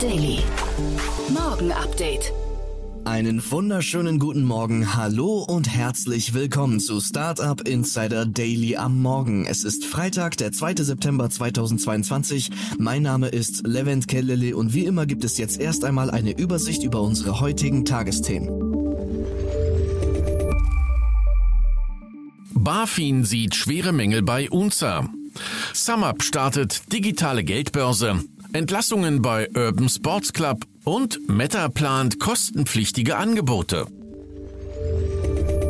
Daily. Morgen Update. Einen wunderschönen guten Morgen, hallo und herzlich willkommen zu Startup Insider Daily am Morgen. Es ist Freitag, der 2. September 2022. Mein Name ist Levent Kellele und wie immer gibt es jetzt erst einmal eine Übersicht über unsere heutigen Tagesthemen. BaFin sieht schwere Mängel bei UNZA. SumUp startet digitale Geldbörse. Entlassungen bei Urban Sports Club und Meta plant kostenpflichtige Angebote.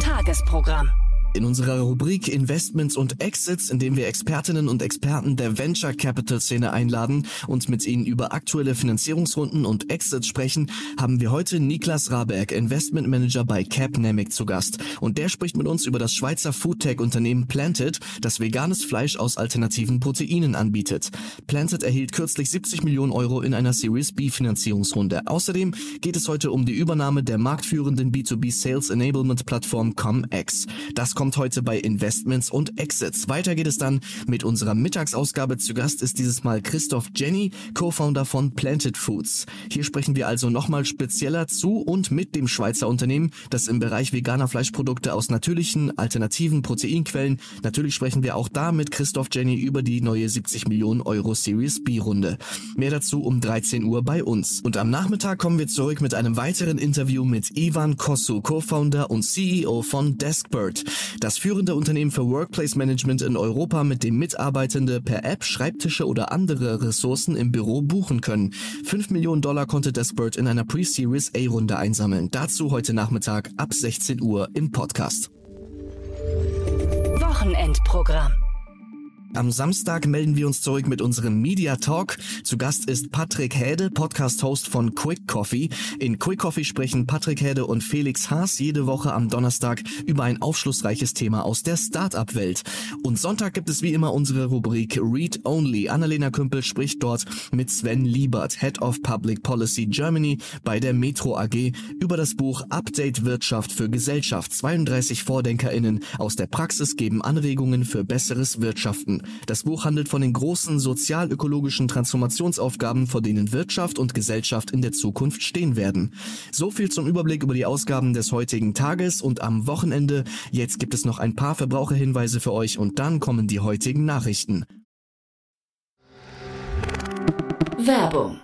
Tagesprogramm. In unserer Rubrik Investments und Exits, in dem wir Expertinnen und Experten der Venture Capital Szene einladen und mit ihnen über aktuelle Finanzierungsrunden und Exits sprechen, haben wir heute Niklas Raberg, Investment Manager bei Capnamic zu Gast. Und der spricht mit uns über das Schweizer Foodtech-Unternehmen Planted, das veganes Fleisch aus alternativen Proteinen anbietet. Planted erhielt kürzlich 70 Millionen Euro in einer Series B Finanzierungsrunde. Außerdem geht es heute um die Übernahme der marktführenden B2B Sales Enablement Plattform ComX. Das kommt heute bei Investments und Exits. Weiter geht es dann mit unserer Mittagsausgabe. Zu Gast ist dieses Mal Christoph Jenny, Co-Founder von Planted Foods. Hier sprechen wir also nochmal spezieller zu und mit dem Schweizer Unternehmen, das im Bereich veganer Fleischprodukte aus natürlichen, alternativen Proteinquellen. Natürlich sprechen wir auch da mit Christoph Jenny über die neue 70 Millionen Euro Series B Runde. Mehr dazu um 13 Uhr bei uns. Und am Nachmittag kommen wir zurück mit einem weiteren Interview mit Ivan Kossu, Co-Founder und CEO von Deskbird. Das führende Unternehmen für Workplace Management in Europa, mit dem Mitarbeitende per App Schreibtische oder andere Ressourcen im Büro buchen können. 5 Millionen Dollar konnte Deskbird in einer Pre-Series A-Runde einsammeln. Dazu heute Nachmittag ab 16 Uhr im Podcast. Wochenendprogramm. Am Samstag melden wir uns zurück mit unserem Media Talk. Zu Gast ist Patrick Häde, Podcast-Host von Quick Coffee. In Quick Coffee sprechen Patrick Häde und Felix Haas jede Woche am Donnerstag über ein aufschlussreiches Thema aus der Start-up-Welt. Und Sonntag gibt es wie immer unsere Rubrik Read Only. Annalena Kümpel spricht dort mit Sven Liebert, Head of Public Policy Germany bei der Metro AG über das Buch Update Wirtschaft für Gesellschaft. 32 VordenkerInnen aus der Praxis geben Anregungen für besseres Wirtschaften. Das Buch handelt von den großen sozial-ökologischen Transformationsaufgaben, vor denen Wirtschaft und Gesellschaft in der Zukunft stehen werden. So viel zum Überblick über die Ausgaben des heutigen Tages und am Wochenende. Jetzt gibt es noch ein paar Verbraucherhinweise für euch und dann kommen die heutigen Nachrichten. Werbung.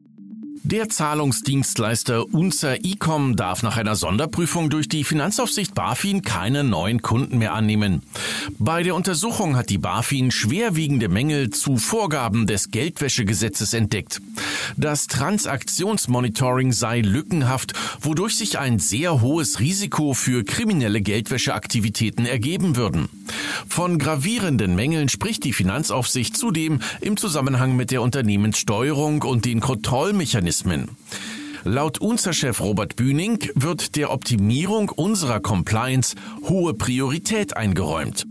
Der Zahlungsdienstleister Unzer Ecom darf nach einer Sonderprüfung durch die Finanzaufsicht BaFin keine neuen Kunden mehr annehmen. Bei der Untersuchung hat die BaFin schwerwiegende Mängel zu Vorgaben des Geldwäschegesetzes entdeckt. Das Transaktionsmonitoring sei lückenhaft, wodurch sich ein sehr hohes Risiko für kriminelle Geldwäscheaktivitäten ergeben würden. Von gravierenden Mängeln spricht die Finanzaufsicht zudem im Zusammenhang mit der Unternehmenssteuerung und den Kontrollmechanismen Laut UNZA-Chef Robert Bühning wird der Optimierung unserer Compliance hohe Priorität eingeräumt.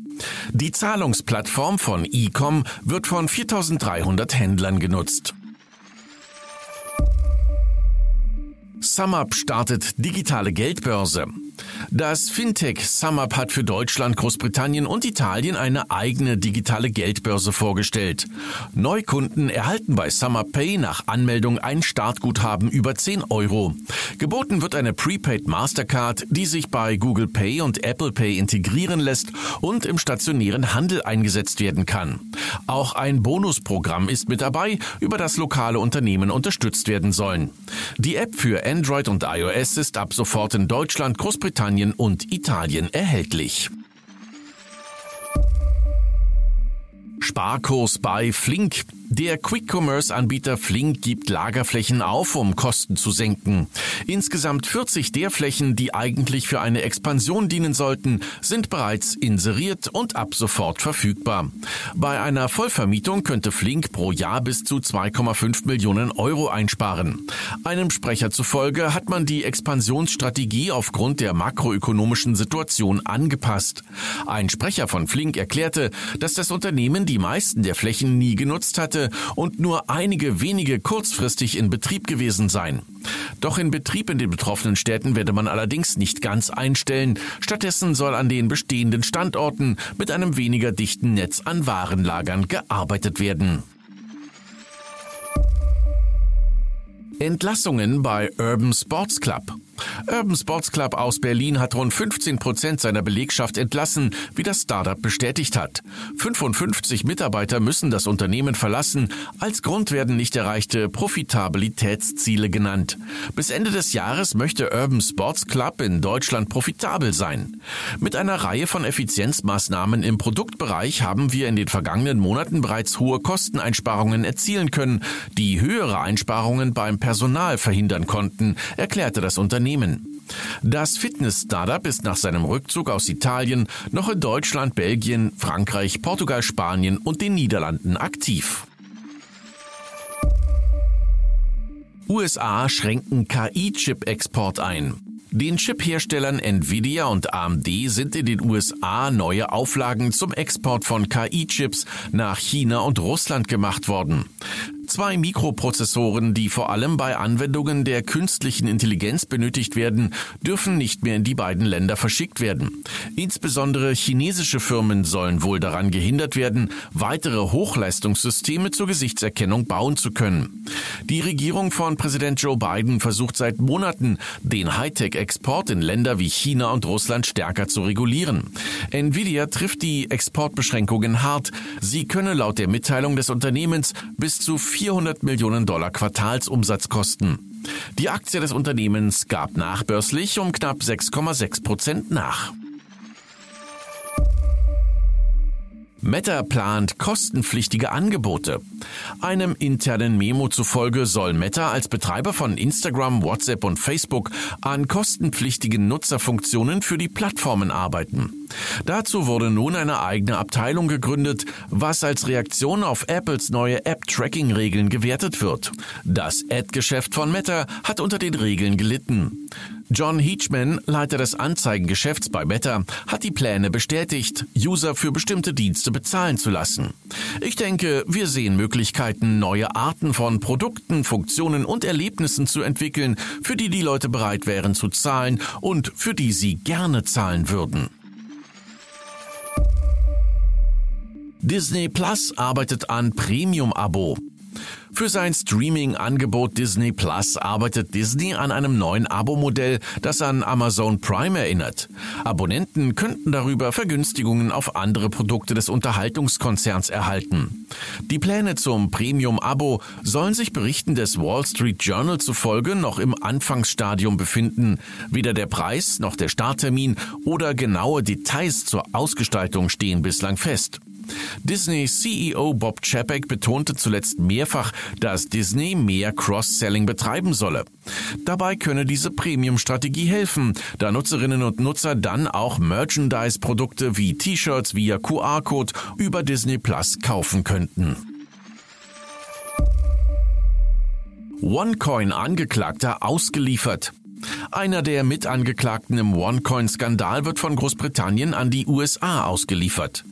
Die Zahlungsplattform von Ecom wird von 4300 Händlern genutzt. SumUp startet digitale Geldbörse. Das Fintech SumUp hat für Deutschland, Großbritannien und Italien eine eigene digitale Geldbörse vorgestellt. Neukunden erhalten bei SumUp Pay nach Anmeldung ein Startguthaben über 10 Euro. Geboten wird eine Prepaid Mastercard, die sich bei Google Pay und Apple Pay integrieren lässt und im stationären Handel eingesetzt werden kann. Auch ein Bonusprogramm ist mit dabei, über das lokale Unternehmen unterstützt werden sollen. Die App für Android und iOS ist ab sofort in Deutschland, Großbritannien Spanien und Italien erhältlich. Sparkurs bei Flink. Der Quick-Commerce-Anbieter Flink gibt Lagerflächen auf, um Kosten zu senken. Insgesamt 40 der Flächen, die eigentlich für eine Expansion dienen sollten, sind bereits inseriert und ab sofort verfügbar. Bei einer Vollvermietung könnte Flink pro Jahr bis zu 2,5 Millionen Euro einsparen. Einem Sprecher zufolge hat man die Expansionsstrategie aufgrund der makroökonomischen Situation angepasst. Ein Sprecher von Flink erklärte, dass das Unternehmen die meisten der Flächen nie genutzt hatte hätte und nur einige wenige kurzfristig in Betrieb gewesen sein. Doch in Betrieb in den betroffenen Städten werde man allerdings nicht ganz einstellen. Stattdessen soll an den bestehenden Standorten mit einem weniger dichten Netz an Warenlagern gearbeitet werden. Entlassungen bei Urban Sports Club. Urban Sports Club aus Berlin hat rund 15 Prozent seiner Belegschaft entlassen, wie das Startup bestätigt hat. 55 Mitarbeiter müssen das Unternehmen verlassen. Als Grund werden nicht erreichte Profitabilitätsziele genannt. Bis Ende des Jahres möchte Urban Sports Club in Deutschland profitabel sein. Mit einer Reihe von Effizienzmaßnahmen im Produktbereich haben wir in den vergangenen Monaten bereits hohe Kosteneinsparungen erzielen können, die höhere Einsparungen beim Personal verhindern konnten, erklärte das Unternehmen. Unternehmen. Das Fitness-Startup ist nach seinem Rückzug aus Italien noch in Deutschland, Belgien, Frankreich, Portugal, Spanien und den Niederlanden aktiv. USA schränken KI-Chip-Export ein. Den Chip-Herstellern Nvidia und AMD sind in den USA neue Auflagen zum Export von KI-Chips nach China und Russland gemacht worden. Zwei Mikroprozessoren, die vor allem bei Anwendungen der künstlichen Intelligenz benötigt werden, dürfen nicht mehr in die beiden Länder verschickt werden. Insbesondere chinesische Firmen sollen wohl daran gehindert werden, weitere Hochleistungssysteme zur Gesichtserkennung bauen zu können. Die Regierung von Präsident Joe Biden versucht seit Monaten, den Hightech-Export in Länder wie China und Russland stärker zu regulieren. Nvidia trifft die Exportbeschränkungen hart. Sie könne laut der Mitteilung des Unternehmens bis zu 400 Millionen Dollar Quartalsumsatz kosten. Die Aktie des Unternehmens gab nachbörslich um knapp 6,6 Prozent nach. Meta plant kostenpflichtige Angebote. Einem internen Memo zufolge soll Meta als Betreiber von Instagram, WhatsApp und Facebook an kostenpflichtigen Nutzerfunktionen für die Plattformen arbeiten. Dazu wurde nun eine eigene Abteilung gegründet, was als Reaktion auf Apples neue App-Tracking-Regeln gewertet wird. Das Ad-Geschäft von Meta hat unter den Regeln gelitten. John Heachman, Leiter des Anzeigengeschäfts bei Meta, hat die Pläne bestätigt, User für bestimmte Dienste bezahlen zu lassen. Ich denke, wir sehen Möglichkeiten, neue Arten von Produkten, Funktionen und Erlebnissen zu entwickeln, für die die Leute bereit wären zu zahlen und für die sie gerne zahlen würden. Disney Plus arbeitet an Premium-Abo. Für sein Streaming-Angebot Disney Plus arbeitet Disney an einem neuen Abo-Modell, das an Amazon Prime erinnert. Abonnenten könnten darüber Vergünstigungen auf andere Produkte des Unterhaltungskonzerns erhalten. Die Pläne zum Premium-Abo sollen sich Berichten des Wall Street Journal zufolge noch im Anfangsstadium befinden. Weder der Preis noch der Starttermin oder genaue Details zur Ausgestaltung stehen bislang fest. Disney CEO Bob Chapek betonte zuletzt mehrfach, dass Disney mehr Cross-Selling betreiben solle. Dabei könne diese Premium-Strategie helfen, da Nutzerinnen und Nutzer dann auch Merchandise-Produkte wie T-Shirts via QR-Code über Disney Plus kaufen könnten. OneCoin-Angeklagter ausgeliefert. Einer der Mitangeklagten im OneCoin-Skandal wird von Großbritannien an die USA ausgeliefert.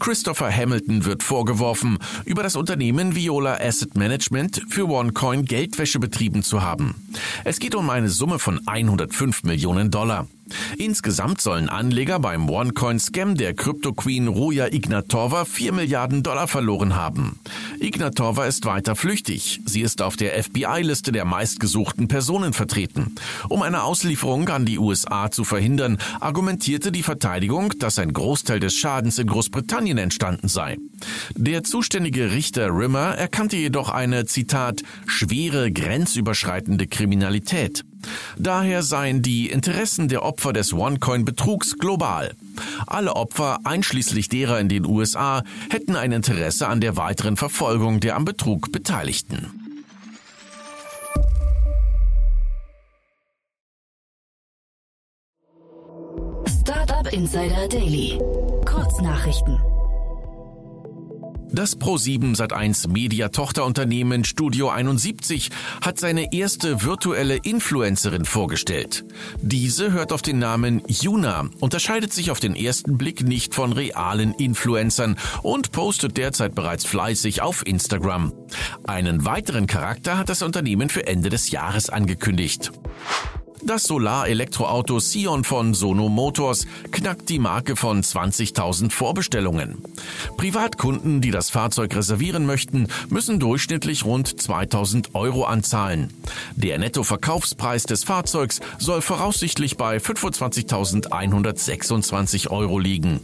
Christopher Hamilton wird vorgeworfen, über das Unternehmen Viola Asset Management für OneCoin Geldwäsche betrieben zu haben. Es geht um eine Summe von 105 Millionen Dollar. Insgesamt sollen Anleger beim OneCoin-Scam der Crypto-Queen Ruja Ignatova 4 Milliarden Dollar verloren haben. Ignatova ist weiter flüchtig. Sie ist auf der FBI-Liste der meistgesuchten Personen vertreten. Um eine Auslieferung an die USA zu verhindern, argumentierte die Verteidigung, dass ein Großteil des Schadens in Großbritannien entstanden sei. Der zuständige Richter Rimmer erkannte jedoch eine, Zitat, schwere grenzüberschreitende Kriminalität. Daher seien die Interessen der Opfer des OneCoin-Betrugs global. Alle Opfer, einschließlich derer in den USA, hätten ein Interesse an der weiteren Verfolgung der am Betrug Beteiligten. Startup Insider Daily. Kurznachrichten. Das Pro7 Sat1 Media Tochterunternehmen Studio 71 hat seine erste virtuelle Influencerin vorgestellt. Diese hört auf den Namen Yuna, unterscheidet sich auf den ersten Blick nicht von realen Influencern und postet derzeit bereits fleißig auf Instagram. Einen weiteren Charakter hat das Unternehmen für Ende des Jahres angekündigt. Das Solar-Elektroauto Sion von Sono Motors knackt die Marke von 20.000 Vorbestellungen. Privatkunden, die das Fahrzeug reservieren möchten, müssen durchschnittlich rund 2.000 Euro anzahlen. Der Nettoverkaufspreis des Fahrzeugs soll voraussichtlich bei 25.126 Euro liegen.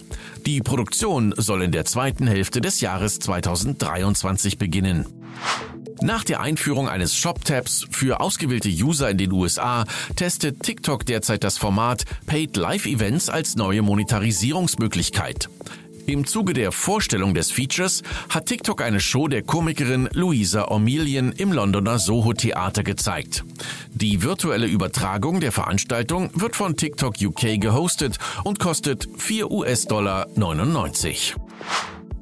Die Produktion soll in der zweiten Hälfte des Jahres 2023 beginnen. Nach der Einführung eines Shop-Tabs für ausgewählte User in den USA testet TikTok derzeit das Format Paid Live Events als neue Monetarisierungsmöglichkeit. Im Zuge der Vorstellung des Features hat TikTok eine Show der Komikerin Louisa O'Melian im Londoner Soho Theater gezeigt. Die virtuelle Übertragung der Veranstaltung wird von TikTok UK gehostet und kostet 4 US-Dollar 99.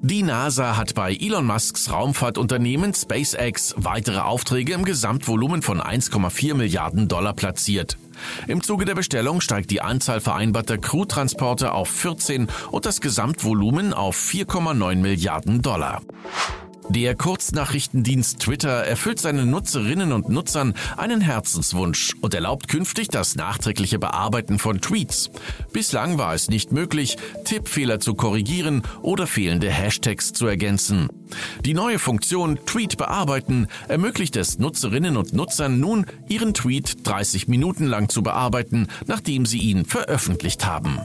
Die NASA hat bei Elon Musks Raumfahrtunternehmen SpaceX weitere Aufträge im Gesamtvolumen von 1,4 Milliarden Dollar platziert. Im Zuge der Bestellung steigt die Anzahl vereinbarter Crewtransporte auf 14 und das Gesamtvolumen auf 4,9 Milliarden Dollar. Der Kurznachrichtendienst Twitter erfüllt seinen Nutzerinnen und Nutzern einen Herzenswunsch und erlaubt künftig das nachträgliche Bearbeiten von Tweets. Bislang war es nicht möglich, Tippfehler zu korrigieren oder fehlende Hashtags zu ergänzen. Die neue Funktion Tweet bearbeiten ermöglicht es Nutzerinnen und Nutzern nun, ihren Tweet 30 Minuten lang zu bearbeiten, nachdem sie ihn veröffentlicht haben.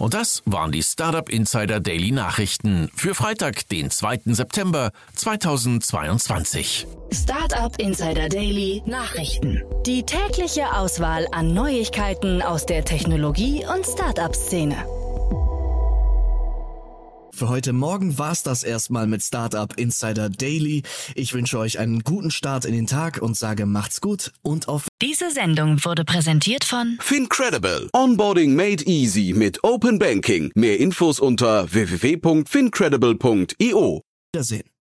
Und das waren die Startup Insider Daily Nachrichten für Freitag, den 2. September 2022. Startup Insider Daily Nachrichten. Die tägliche Auswahl an Neuigkeiten aus der Technologie- und Startup-Szene. Für heute Morgen war's das erstmal mit Startup Insider Daily. Ich wünsche euch einen guten Start in den Tag und sage macht's gut und auf Diese Sendung wurde präsentiert von Fincredible. Onboarding made easy mit Open Banking. Mehr Infos unter www.fincredible.io. Wiedersehen.